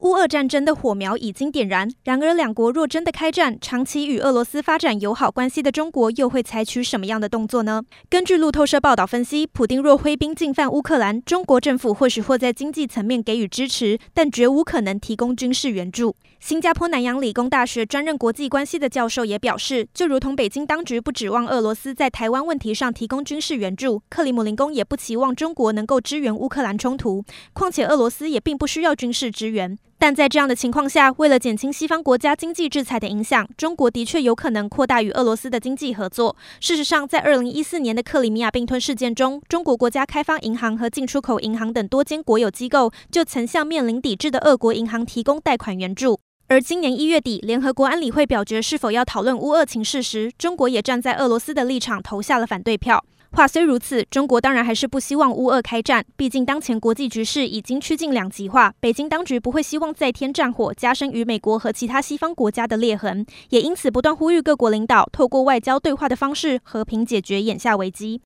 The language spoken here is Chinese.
乌俄战争的火苗已经点燃，然而两国若真的开战，长期与俄罗斯发展友好关系的中国又会采取什么样的动作呢？根据路透社报道分析，普丁若挥兵进犯乌克兰，中国政府或许会在经济层面给予支持，但绝无可能提供军事援助。新加坡南洋理工大学专任国际关系的教授也表示，就如同北京当局不指望俄罗斯在台湾问题上提供军事援助，克里姆林宫也不期望中国能够支援乌克兰冲突。况且俄罗斯也并不需要军事支援。但在这样的情况下，为了减轻西方国家经济制裁的影响，中国的确有可能扩大与俄罗斯的经济合作。事实上，在二零一四年的克里米亚并吞事件中，中国国家开发银行和进出口银行等多间国有机构就曾向面临抵制的俄国银行提供贷款援助。而今年一月底，联合国安理会表决是否要讨论乌俄情势时，中国也站在俄罗斯的立场投下了反对票。话虽如此，中国当然还是不希望乌俄开战，毕竟当前国际局势已经趋近两极化，北京当局不会希望再添战火，加深与美国和其他西方国家的裂痕，也因此不断呼吁各国领导透过外交对话的方式和平解决眼下危机。